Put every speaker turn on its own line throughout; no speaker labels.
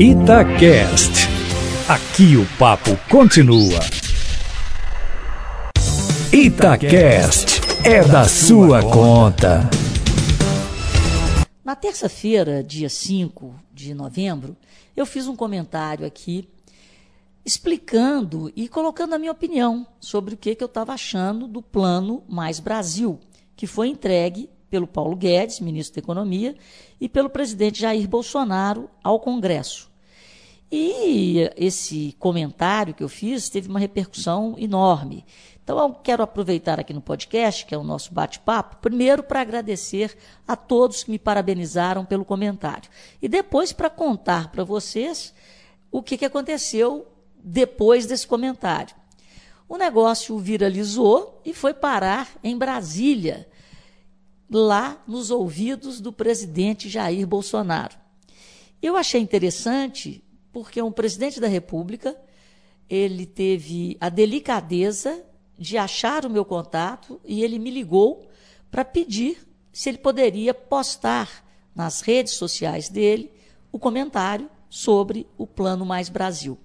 Itacast. Aqui o papo continua. Itacast é da sua conta.
Na terça-feira, dia 5 de novembro, eu fiz um comentário aqui explicando e colocando a minha opinião sobre o que, que eu estava achando do Plano Mais Brasil, que foi entregue pelo Paulo Guedes, ministro da Economia, e pelo presidente Jair Bolsonaro ao Congresso. E esse comentário que eu fiz teve uma repercussão enorme. Então, eu quero aproveitar aqui no podcast, que é o nosso bate-papo, primeiro para agradecer a todos que me parabenizaram pelo comentário. E depois para contar para vocês o que, que aconteceu depois desse comentário. O negócio viralizou e foi parar em Brasília, lá nos ouvidos do presidente Jair Bolsonaro. Eu achei interessante porque um presidente da República ele teve a delicadeza de achar o meu contato e ele me ligou para pedir se ele poderia postar nas redes sociais dele o comentário sobre o Plano Mais Brasil.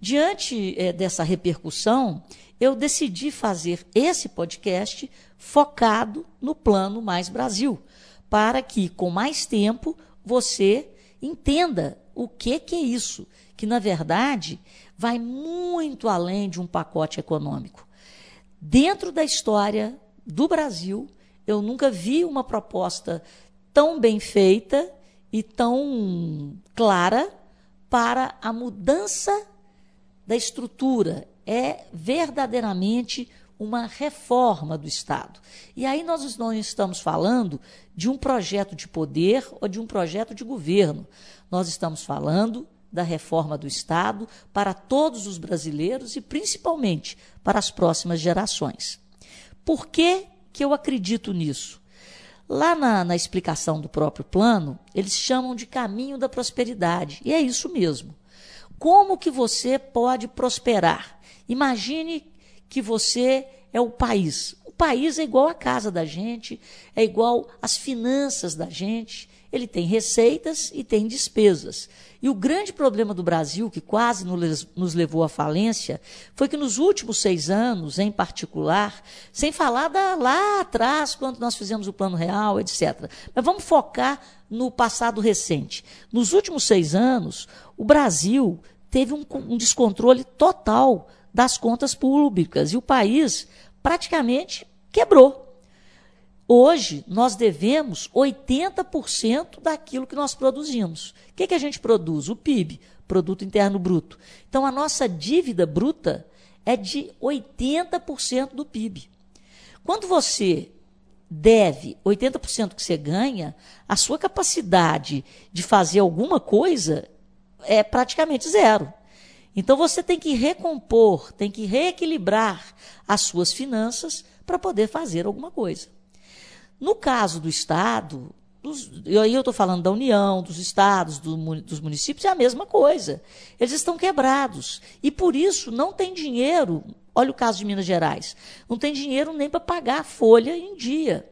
Diante é, dessa repercussão, eu decidi fazer esse podcast focado no Plano Mais Brasil, para que, com mais tempo, você entenda o que, que é isso, que na verdade vai muito além de um pacote econômico. Dentro da história do Brasil, eu nunca vi uma proposta tão bem feita e tão clara para a mudança da estrutura, é verdadeiramente uma reforma do Estado. E aí nós não estamos falando de um projeto de poder ou de um projeto de governo. Nós estamos falando da reforma do Estado para todos os brasileiros e principalmente para as próximas gerações. Por que, que eu acredito nisso? Lá na, na explicação do próprio plano, eles chamam de caminho da prosperidade. E é isso mesmo. Como que você pode prosperar? Imagine que você é o país. O país é igual a casa da gente, é igual às finanças da gente. Ele tem receitas e tem despesas. E o grande problema do Brasil, que quase nos levou à falência, foi que nos últimos seis anos, em particular, sem falar da, lá atrás, quando nós fizemos o Plano Real, etc. Mas vamos focar no passado recente. Nos últimos seis anos, o Brasil teve um, um descontrole total das contas públicas e o país praticamente quebrou. Hoje, nós devemos 80% daquilo que nós produzimos. O que, que a gente produz? O PIB, Produto Interno Bruto. Então, a nossa dívida bruta é de 80% do PIB. Quando você deve 80% que você ganha, a sua capacidade de fazer alguma coisa é praticamente zero. Então você tem que recompor, tem que reequilibrar as suas finanças para poder fazer alguma coisa. No caso do Estado, dos, aí eu estou falando da União, dos estados, do, dos municípios, é a mesma coisa. Eles estão quebrados. E por isso não tem dinheiro. Olha o caso de Minas Gerais. Não tem dinheiro nem para pagar a folha em dia.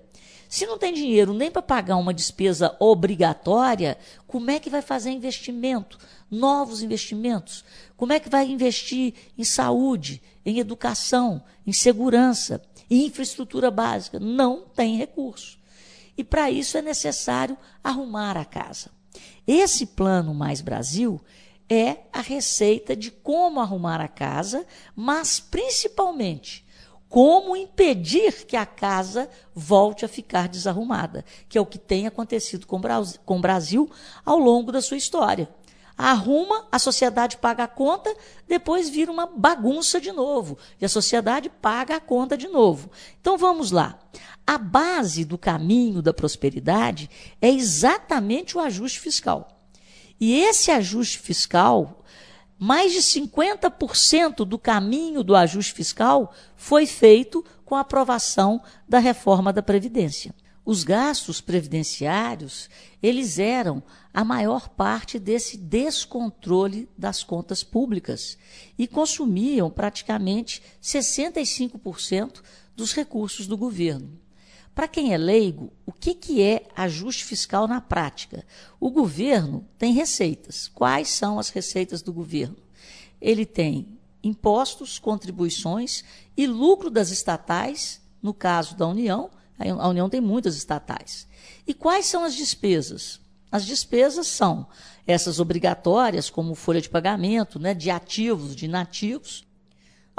Se não tem dinheiro nem para pagar uma despesa obrigatória, como é que vai fazer investimento? Novos investimentos? Como é que vai investir em saúde, em educação, em segurança, em infraestrutura básica? Não tem recurso. E para isso é necessário arrumar a casa. Esse plano Mais Brasil é a receita de como arrumar a casa, mas principalmente como impedir que a casa volte a ficar desarrumada, que é o que tem acontecido com o Brasil ao longo da sua história. Arruma, a sociedade paga a conta, depois vira uma bagunça de novo, e a sociedade paga a conta de novo. Então vamos lá. A base do caminho da prosperidade é exatamente o ajuste fiscal. E esse ajuste fiscal mais de 50% do caminho do ajuste fiscal foi feito com a aprovação da reforma da Previdência. Os gastos previdenciários, eles eram a maior parte desse descontrole das contas públicas e consumiam praticamente 65% dos recursos do governo. Para quem é leigo, o que, que é ajuste fiscal na prática? O governo tem receitas. Quais são as receitas do governo? Ele tem impostos, contribuições e lucro das estatais, no caso da União, a União tem muitas estatais. E quais são as despesas? As despesas são essas obrigatórias, como folha de pagamento, né, de ativos, de inativos,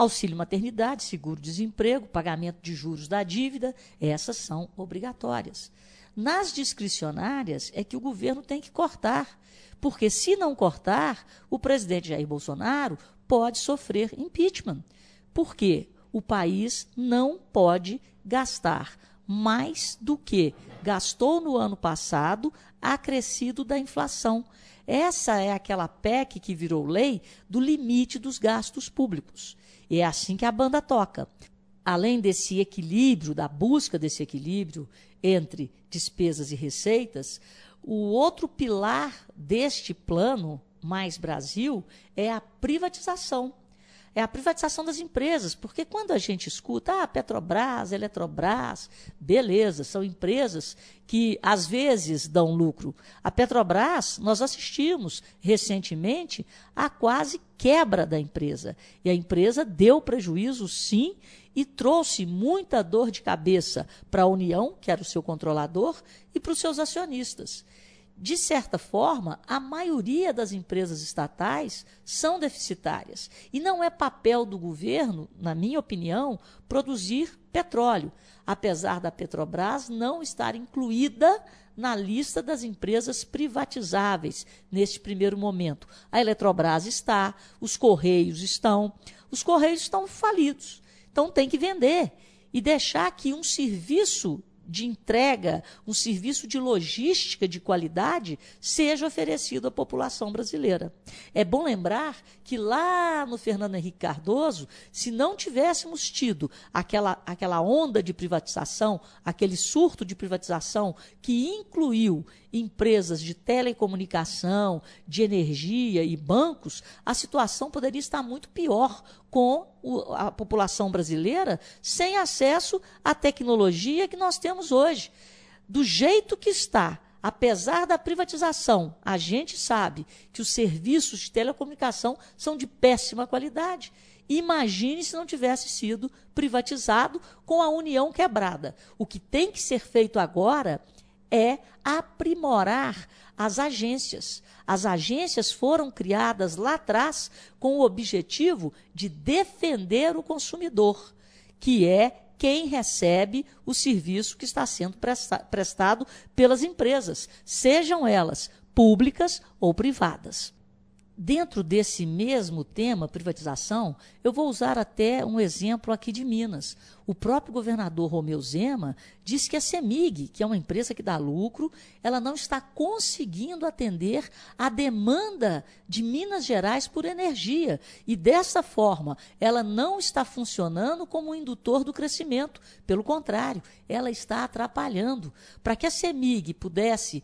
auxílio maternidade, seguro-desemprego, pagamento de juros da dívida, essas são obrigatórias. Nas discricionárias é que o governo tem que cortar, porque se não cortar, o presidente Jair Bolsonaro pode sofrer impeachment. Por quê? O país não pode gastar mais do que gastou no ano passado, acrescido da inflação. Essa é aquela PEC que virou lei do limite dos gastos públicos. É assim que a banda toca. Além desse equilíbrio, da busca desse equilíbrio entre despesas e receitas, o outro pilar deste plano, Mais Brasil, é a privatização é a privatização das empresas, porque quando a gente escuta, ah, Petrobras, Eletrobras, beleza, são empresas que às vezes dão lucro. A Petrobras, nós assistimos recentemente a quase quebra da empresa. E a empresa deu prejuízo, sim, e trouxe muita dor de cabeça para a União, que era o seu controlador, e para os seus acionistas de certa forma, a maioria das empresas estatais são deficitárias. E não é papel do governo, na minha opinião, produzir petróleo, apesar da Petrobras não estar incluída na lista das empresas privatizáveis neste primeiro momento. A Eletrobras está, os Correios estão, os Correios estão falidos. Então tem que vender e deixar que um serviço de entrega, um serviço de logística de qualidade seja oferecido à população brasileira. É bom lembrar que lá no Fernando Henrique Cardoso, se não tivéssemos tido aquela, aquela onda de privatização, aquele surto de privatização que incluiu empresas de telecomunicação, de energia e bancos, a situação poderia estar muito pior com a população brasileira sem acesso à tecnologia que nós temos hoje. Do jeito que está, apesar da privatização, a gente sabe que os serviços de telecomunicação são de péssima qualidade. Imagine se não tivesse sido privatizado com a União quebrada. O que tem que ser feito agora é aprimorar as agências. As agências foram criadas lá atrás com o objetivo de defender o consumidor, que é quem recebe o serviço que está sendo prestado pelas empresas, sejam elas públicas ou privadas. Dentro desse mesmo tema, privatização, eu vou usar até um exemplo aqui de Minas. O próprio governador Romeu Zema disse que a CEMIG, que é uma empresa que dá lucro, ela não está conseguindo atender a demanda de Minas Gerais por energia. E dessa forma, ela não está funcionando como um indutor do crescimento. Pelo contrário, ela está atrapalhando. Para que a CEMIG pudesse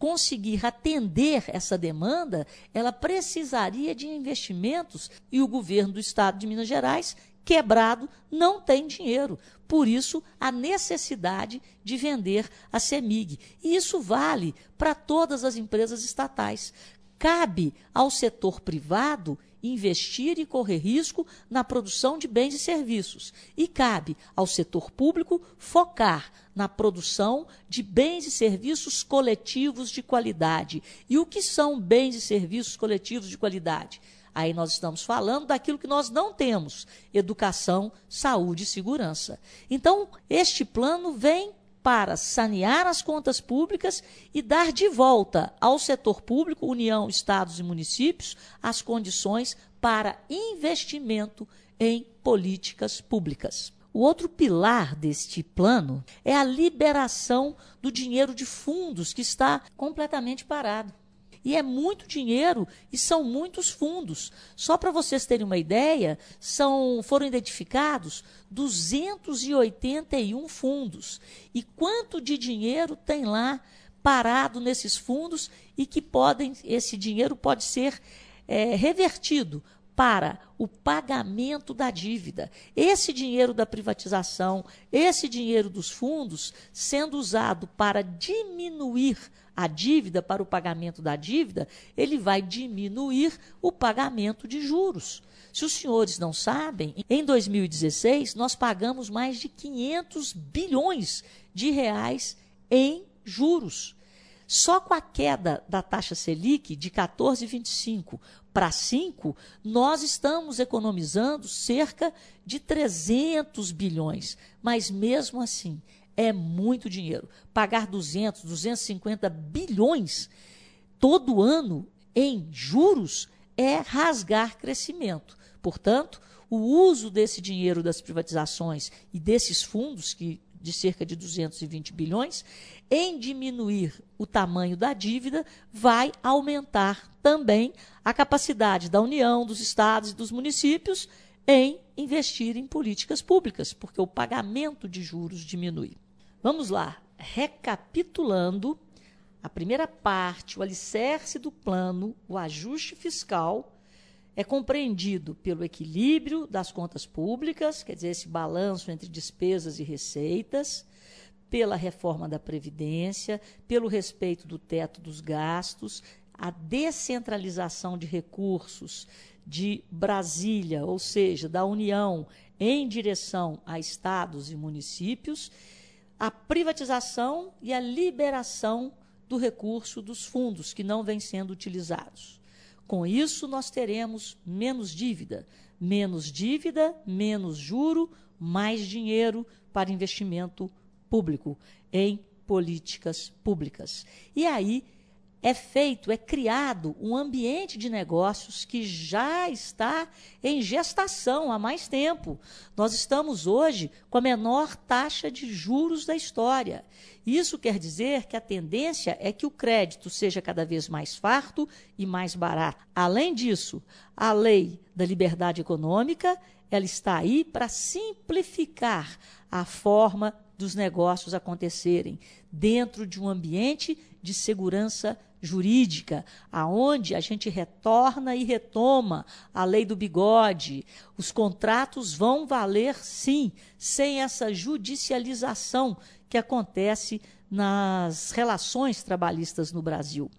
conseguir atender essa demanda, ela precisaria de investimentos e o governo do estado de Minas Gerais, quebrado, não tem dinheiro. Por isso, a necessidade de vender a CEMIG. E isso vale para todas as empresas estatais. Cabe ao setor privado investir e correr risco na produção de bens e serviços. E cabe ao setor público focar na produção de bens e serviços coletivos de qualidade. E o que são bens e serviços coletivos de qualidade? Aí nós estamos falando daquilo que nós não temos: educação, saúde e segurança. Então, este plano vem para sanear as contas públicas e dar de volta ao setor público, União, Estados e municípios, as condições para investimento em políticas públicas. O outro pilar deste plano é a liberação do dinheiro de fundos que está completamente parado. E é muito dinheiro e são muitos fundos. Só para vocês terem uma ideia, são, foram identificados 281 fundos. E quanto de dinheiro tem lá parado nesses fundos e que podem, esse dinheiro pode ser é, revertido para o pagamento da dívida. Esse dinheiro da privatização, esse dinheiro dos fundos, sendo usado para diminuir a dívida, para o pagamento da dívida, ele vai diminuir o pagamento de juros. Se os senhores não sabem, em 2016 nós pagamos mais de 500 bilhões de reais em juros. Só com a queda da taxa Selic de 14,25 para 5, nós estamos economizando cerca de 300 bilhões. Mas mesmo assim, é muito dinheiro. Pagar 200, 250 bilhões todo ano em juros é rasgar crescimento. Portanto, o uso desse dinheiro das privatizações e desses fundos, que de cerca de 220 bilhões, em diminuir o tamanho da dívida, vai aumentar também a capacidade da União, dos estados e dos municípios em investir em políticas públicas, porque o pagamento de juros diminui. Vamos lá, recapitulando a primeira parte, o alicerce do plano, o ajuste fiscal é compreendido pelo equilíbrio das contas públicas, quer dizer, esse balanço entre despesas e receitas, pela reforma da Previdência, pelo respeito do teto dos gastos, a descentralização de recursos de Brasília, ou seja, da União, em direção a estados e municípios, a privatização e a liberação do recurso dos fundos que não vêm sendo utilizados. Com isso, nós teremos menos dívida. Menos dívida, menos juro, mais dinheiro para investimento público em políticas públicas. E aí é feito, é criado um ambiente de negócios que já está em gestação há mais tempo. Nós estamos hoje com a menor taxa de juros da história. Isso quer dizer que a tendência é que o crédito seja cada vez mais farto e mais barato. Além disso, a lei da liberdade econômica, ela está aí para simplificar a forma dos negócios acontecerem dentro de um ambiente de segurança jurídica, aonde a gente retorna e retoma a lei do bigode. Os contratos vão valer sim, sem essa judicialização que acontece nas relações trabalhistas no Brasil.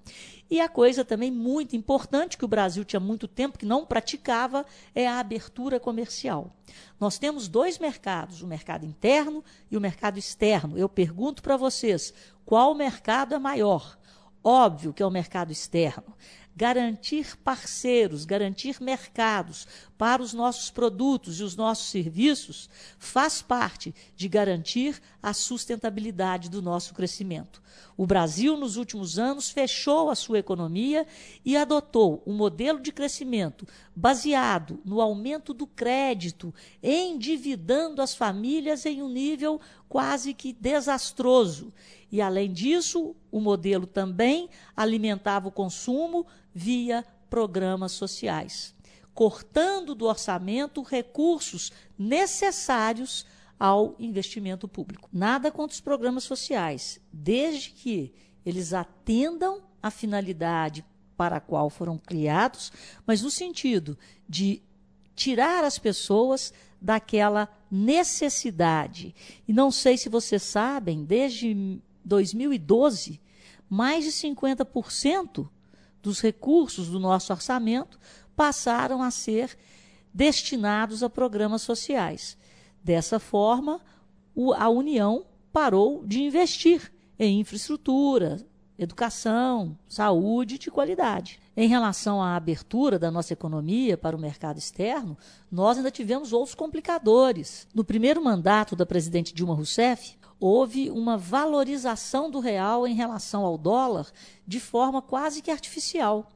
E a coisa também muito importante que o Brasil tinha muito tempo que não praticava é a abertura comercial. Nós temos dois mercados, o mercado interno e o mercado externo. Eu pergunto para vocês, qual mercado é maior? Óbvio que é o mercado externo. Garantir parceiros, garantir mercados para os nossos produtos e os nossos serviços faz parte de garantir a sustentabilidade do nosso crescimento. O Brasil, nos últimos anos, fechou a sua economia e adotou um modelo de crescimento baseado no aumento do crédito, endividando as famílias em um nível quase que desastroso. E, além disso, o modelo também alimentava o consumo via programas sociais, cortando do orçamento recursos necessários ao investimento público. Nada contra os programas sociais, desde que eles atendam a finalidade para a qual foram criados, mas no sentido de tirar as pessoas daquela necessidade. E não sei se vocês sabem, desde 2012, mais de 50% dos recursos do nosso orçamento passaram a ser destinados a programas sociais. Dessa forma, a União parou de investir em infraestrutura, educação, saúde de qualidade. Em relação à abertura da nossa economia para o mercado externo, nós ainda tivemos outros complicadores. No primeiro mandato da presidente Dilma Rousseff, houve uma valorização do real em relação ao dólar de forma quase que artificial.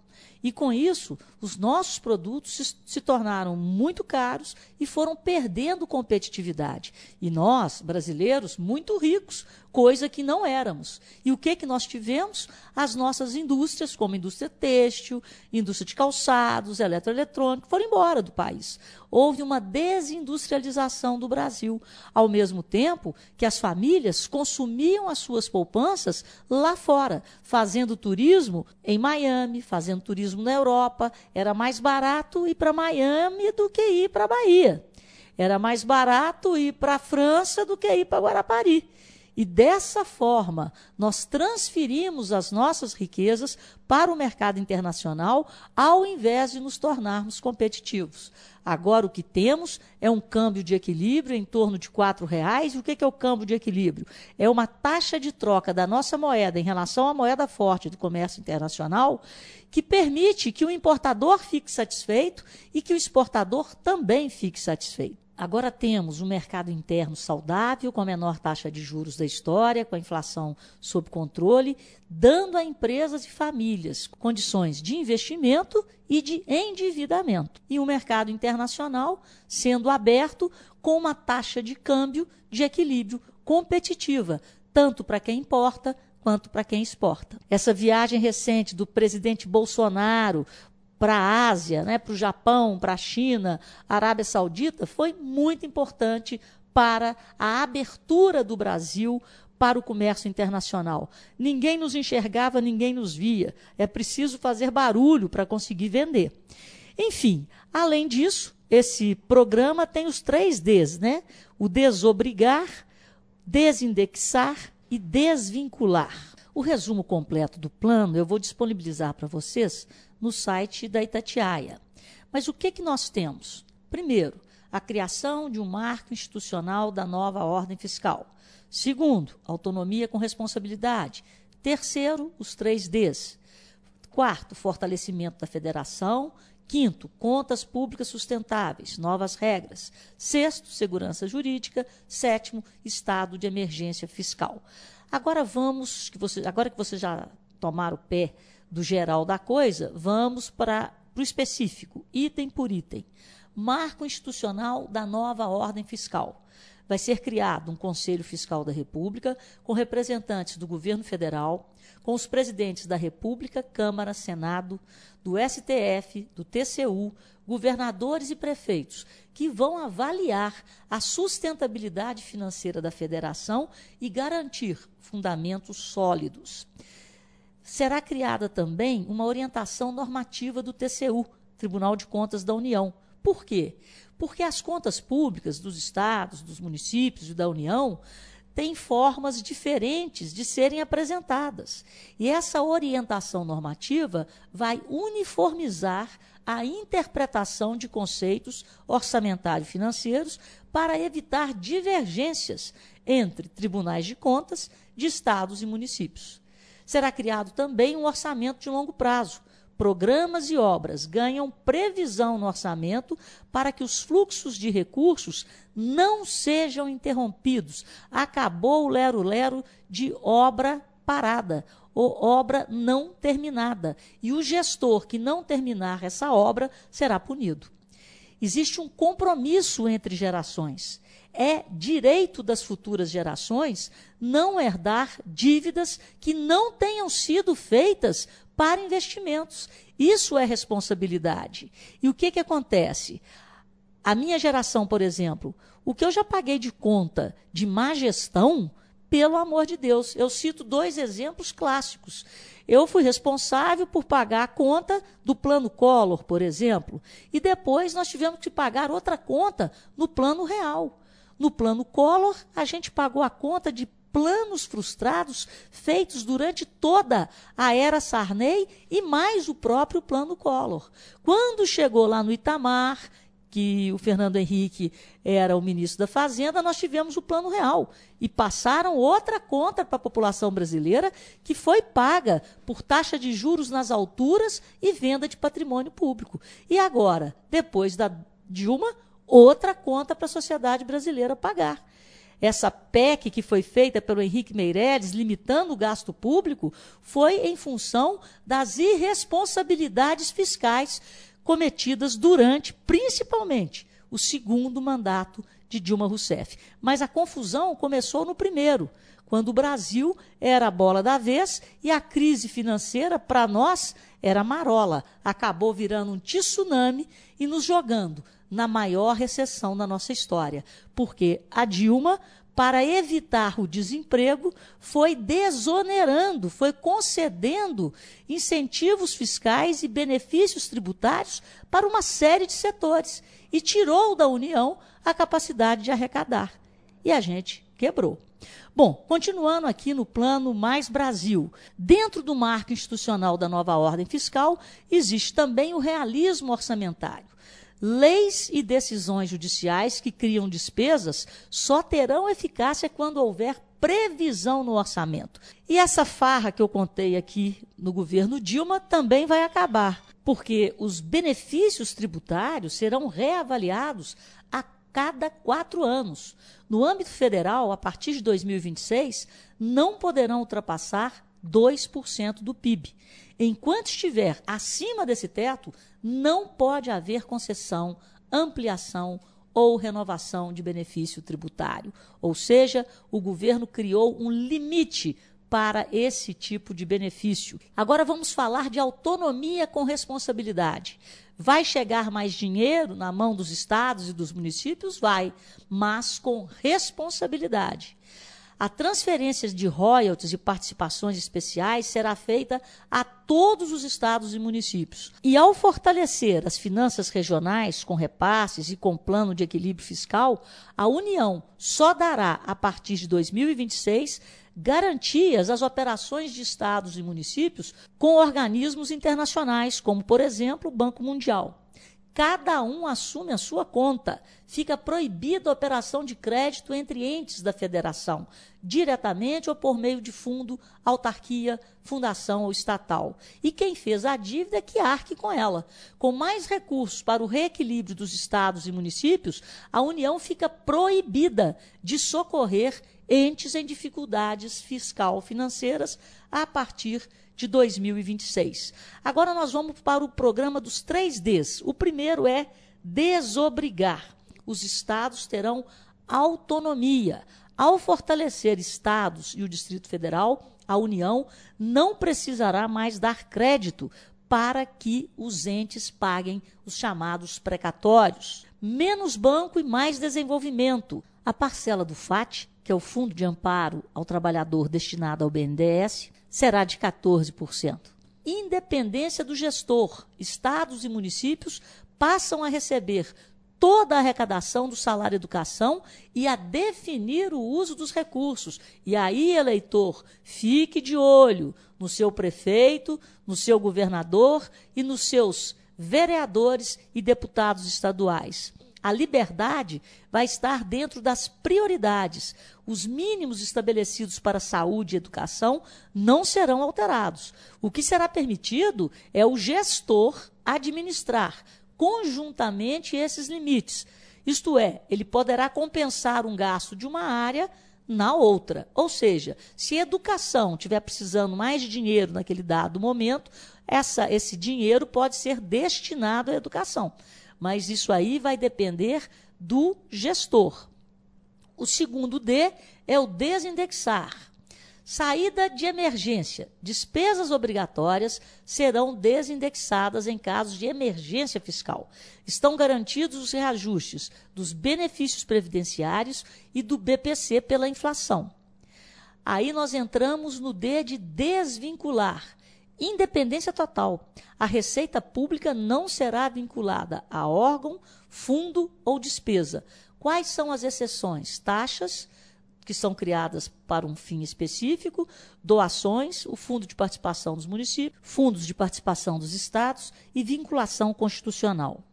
E com isso, os nossos produtos se, se, tornaram muito caros e foram perdendo competitividade. E nós, brasileiros, muito ricos, coisa que não éramos. E o que que nós tivemos? As nossas indústrias, como indústria têxtil, indústria de calçados, eletroeletrônico, foram embora do país. Houve uma desindustrialização do Brasil, ao mesmo tempo que as famílias consumiam as suas poupanças lá fora, fazendo turismo em Miami, fazendo na Europa. Era mais barato ir para Miami do que ir para a Bahia. Era mais barato ir para a França do que ir para Guarapari. E dessa forma, nós transferimos as nossas riquezas para o mercado internacional, ao invés de nos tornarmos competitivos. Agora, o que temos é um câmbio de equilíbrio em torno de R$ reais. E o que é o câmbio de equilíbrio? É uma taxa de troca da nossa moeda em relação à moeda forte do comércio internacional que permite que o importador fique satisfeito e que o exportador também fique satisfeito. Agora temos um mercado interno saudável, com a menor taxa de juros da história, com a inflação sob controle, dando a empresas e famílias condições de investimento e de endividamento. E um mercado internacional sendo aberto com uma taxa de câmbio de equilíbrio competitiva, tanto para quem importa quanto para quem exporta. Essa viagem recente do presidente Bolsonaro para a Ásia, né, para o Japão, para a China, Arábia Saudita, foi muito importante para a abertura do Brasil para o comércio internacional. Ninguém nos enxergava, ninguém nos via. É preciso fazer barulho para conseguir vender. Enfim, além disso, esse programa tem os três Ds, né? O desobrigar, desindexar e desvincular. O resumo completo do plano eu vou disponibilizar para vocês no site da Itatiaia. Mas o que, que nós temos? Primeiro, a criação de um marco institucional da nova ordem fiscal. Segundo, autonomia com responsabilidade. Terceiro, os três Ds. Quarto, fortalecimento da federação. Quinto, contas públicas sustentáveis, novas regras. Sexto, segurança jurídica. Sétimo, estado de emergência fiscal. Agora vamos, que você, agora que você já tomaram o pé do geral da coisa, vamos para o específico, item por item. Marco institucional da nova ordem fiscal. Vai ser criado um Conselho Fiscal da República, com representantes do governo federal, com os presidentes da República, Câmara, Senado, do STF, do TCU, governadores e prefeitos, que vão avaliar a sustentabilidade financeira da federação e garantir fundamentos sólidos será criada também uma orientação normativa do TCU, Tribunal de Contas da União. Por quê? Porque as contas públicas dos estados, dos municípios e da União têm formas diferentes de serem apresentadas. E essa orientação normativa vai uniformizar a interpretação de conceitos orçamentário-financeiros para evitar divergências entre tribunais de contas de estados e municípios será criado também um orçamento de longo prazo. Programas e obras ganham previsão no orçamento para que os fluxos de recursos não sejam interrompidos. Acabou o lero-lero de obra parada ou obra não terminada. E o gestor que não terminar essa obra será punido. Existe um compromisso entre gerações é direito das futuras gerações não herdar dívidas que não tenham sido feitas para investimentos. Isso é responsabilidade. E o que, que acontece? A minha geração, por exemplo, o que eu já paguei de conta de má gestão, pelo amor de Deus, eu cito dois exemplos clássicos. Eu fui responsável por pagar a conta do plano Collor, por exemplo, e depois nós tivemos que pagar outra conta no plano real. No plano Collor, a gente pagou a conta de planos frustrados feitos durante toda a era Sarney e mais o próprio plano Collor. Quando chegou lá no Itamar, que o Fernando Henrique era o ministro da Fazenda, nós tivemos o Plano Real. E passaram outra conta para a população brasileira, que foi paga por taxa de juros nas alturas e venda de patrimônio público. E agora, depois da Dilma, outra conta para a sociedade brasileira pagar. Essa PEC que foi feita pelo Henrique Meirelles, limitando o gasto público, foi em função das irresponsabilidades fiscais cometidas durante, principalmente, o segundo mandato de Dilma Rousseff. Mas a confusão começou no primeiro, quando o Brasil era a bola da vez e a crise financeira, para nós, era marola. Acabou virando um tsunami e nos jogando na maior recessão da nossa história. Porque a Dilma, para evitar o desemprego, foi desonerando, foi concedendo incentivos fiscais e benefícios tributários para uma série de setores e tirou da União a capacidade de arrecadar. E a gente quebrou. Bom, continuando aqui no plano Mais Brasil, dentro do marco institucional da nova ordem fiscal, existe também o realismo orçamentário. Leis e decisões judiciais que criam despesas só terão eficácia quando houver previsão no orçamento. E essa farra que eu contei aqui no governo Dilma também vai acabar, porque os benefícios tributários serão reavaliados a cada quatro anos. No âmbito federal, a partir de 2026, não poderão ultrapassar 2% do PIB. Enquanto estiver acima desse teto, não pode haver concessão, ampliação ou renovação de benefício tributário. Ou seja, o governo criou um limite para esse tipo de benefício. Agora vamos falar de autonomia com responsabilidade. Vai chegar mais dinheiro na mão dos estados e dos municípios? Vai, mas com responsabilidade. A transferência de royalties e participações especiais será feita a todos os estados e municípios. E ao fortalecer as finanças regionais com repasses e com plano de equilíbrio fiscal, a União só dará, a partir de 2026, garantias às operações de estados e municípios com organismos internacionais, como, por exemplo, o Banco Mundial. Cada um assume a sua conta. Fica proibida a operação de crédito entre entes da federação, diretamente ou por meio de fundo, autarquia, fundação ou estatal. E quem fez a dívida é que arque com ela. Com mais recursos para o reequilíbrio dos estados e municípios, a União fica proibida de socorrer entes em dificuldades fiscal-financeiras a partir de 2026. Agora nós vamos para o programa dos três Ds. O primeiro é desobrigar. Os estados terão autonomia. Ao fortalecer estados e o Distrito Federal, a União não precisará mais dar crédito para que os entes paguem os chamados precatórios. Menos banco e mais desenvolvimento. A parcela do FAT que é o Fundo de Amparo ao Trabalhador destinado ao BNDES, será de 14%. Independência do gestor, estados e municípios passam a receber toda a arrecadação do salário educação e a definir o uso dos recursos. E aí, eleitor, fique de olho no seu prefeito, no seu governador e nos seus vereadores e deputados estaduais. A liberdade vai estar dentro das prioridades. Os mínimos estabelecidos para saúde e educação não serão alterados. O que será permitido é o gestor administrar conjuntamente esses limites. Isto é, ele poderá compensar um gasto de uma área na outra. Ou seja, se a educação estiver precisando mais de dinheiro naquele dado momento, essa, esse dinheiro pode ser destinado à educação mas isso aí vai depender do gestor. O segundo D é o desindexar. Saída de emergência. Despesas obrigatórias serão desindexadas em casos de emergência fiscal. Estão garantidos os reajustes dos benefícios previdenciários e do BPC pela inflação. Aí nós entramos no D de desvincular. Independência total. A receita pública não será vinculada a órgão, fundo ou despesa. Quais são as exceções? Taxas, que são criadas para um fim específico, doações, o fundo de participação dos municípios, fundos de participação dos estados e vinculação constitucional.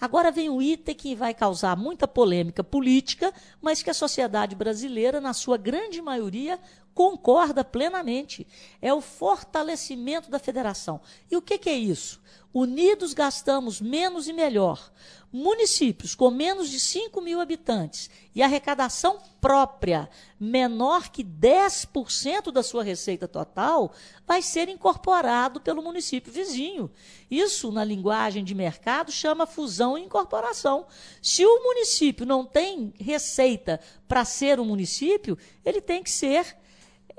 Agora vem um item que vai causar muita polêmica política, mas que a sociedade brasileira, na sua grande maioria, concorda plenamente. É o fortalecimento da federação. E o que, que é isso? Unidos gastamos menos e melhor. Municípios com menos de 5 mil habitantes e arrecadação própria menor que 10% da sua receita total vai ser incorporado pelo município vizinho. Isso, na linguagem de mercado, chama fusão e incorporação. Se o município não tem receita para ser um município, ele tem que ser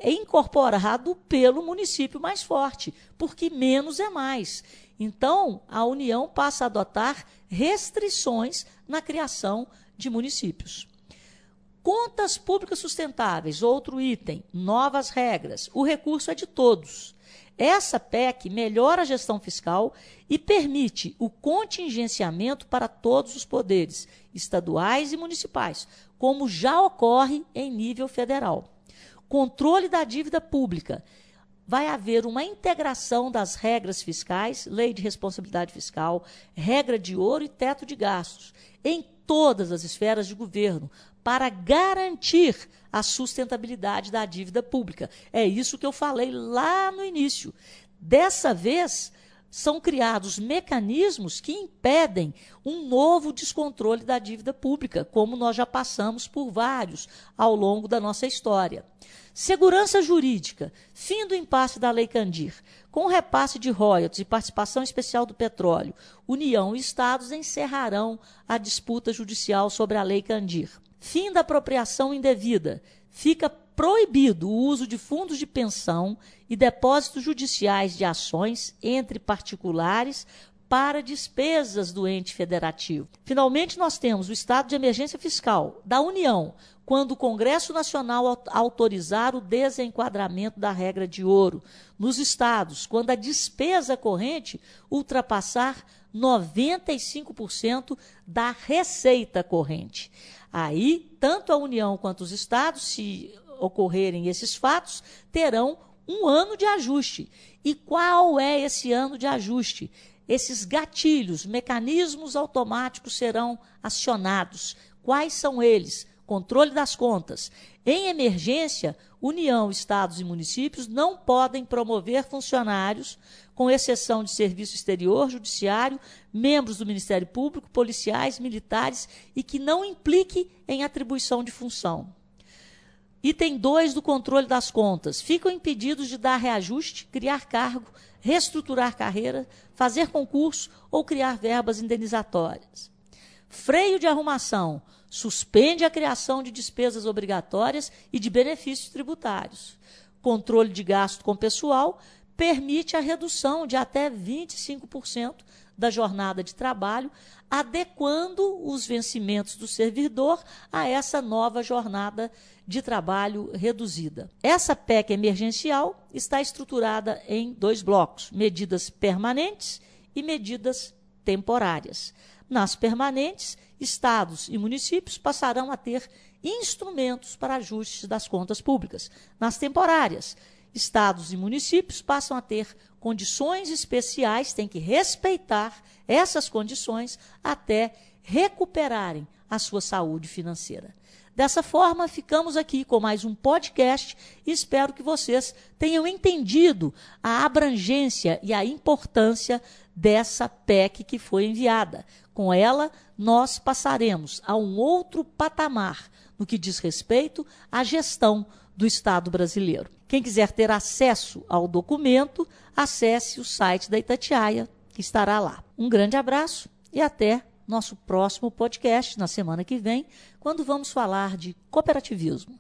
incorporado pelo município mais forte, porque menos é mais. Então, a União passa a adotar restrições na criação de municípios. Contas públicas sustentáveis, outro item, novas regras. O recurso é de todos. Essa PEC melhora a gestão fiscal e permite o contingenciamento para todos os poderes, estaduais e municipais, como já ocorre em nível federal. Controle da dívida pública. Vai haver uma integração das regras fiscais, lei de responsabilidade fiscal, regra de ouro e teto de gastos, em todas as esferas de governo, para garantir a sustentabilidade da dívida pública. É isso que eu falei lá no início. Dessa vez, são criados mecanismos que impedem um novo descontrole da dívida pública, como nós já passamos por vários ao longo da nossa história. Segurança jurídica, fim do impasse da Lei Candir. Com repasse de royalties e participação especial do petróleo, União e Estados encerrarão a disputa judicial sobre a Lei Candir. Fim da apropriação indevida. Fica proibido o uso de fundos de pensão e depósitos judiciais de ações entre particulares para despesas do ente federativo. Finalmente, nós temos o estado de emergência fiscal da União, quando o Congresso Nacional autorizar o desenquadramento da regra de ouro. Nos estados, quando a despesa corrente ultrapassar 95% da receita corrente. Aí, tanto a União quanto os estados, se ocorrerem esses fatos, terão um ano de ajuste. E qual é esse ano de ajuste? Esses gatilhos, mecanismos automáticos serão acionados. Quais são eles? Controle das contas. Em emergência, União, estados e municípios não podem promover funcionários, com exceção de serviço exterior, judiciário, membros do Ministério Público, policiais, militares e que não implique em atribuição de função. Item 2 do controle das contas. Ficam impedidos de dar reajuste, criar cargo, reestruturar carreira, fazer concurso ou criar verbas indenizatórias. Freio de arrumação suspende a criação de despesas obrigatórias e de benefícios tributários. Controle de gasto com pessoal permite a redução de até 25% da jornada de trabalho, adequando os vencimentos do servidor a essa nova jornada de trabalho reduzida. Essa PEC emergencial está estruturada em dois blocos: medidas permanentes e medidas temporárias. Nas permanentes, estados e municípios passarão a ter instrumentos para ajustes das contas públicas. Nas temporárias, estados e municípios passam a ter condições especiais, têm que respeitar essas condições até recuperarem a sua saúde financeira. Dessa forma, ficamos aqui com mais um podcast e espero que vocês tenham entendido a abrangência e a importância dessa PEC que foi enviada. Com ela, nós passaremos a um outro patamar no que diz respeito à gestão do Estado brasileiro. Quem quiser ter acesso ao documento, acesse o site da Itatiaia, que estará lá. Um grande abraço e até nosso próximo podcast na semana que vem, quando vamos falar de cooperativismo.